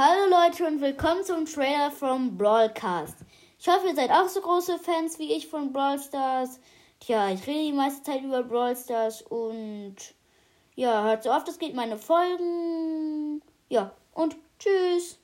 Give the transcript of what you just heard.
Hallo Leute und willkommen zum Trailer vom Brawlcast. Ich hoffe, ihr seid auch so große Fans wie ich von Brawl Stars. Tja, ich rede die meiste Zeit über Brawl Stars und ja, hört so oft es geht meine Folgen. Ja, und tschüss.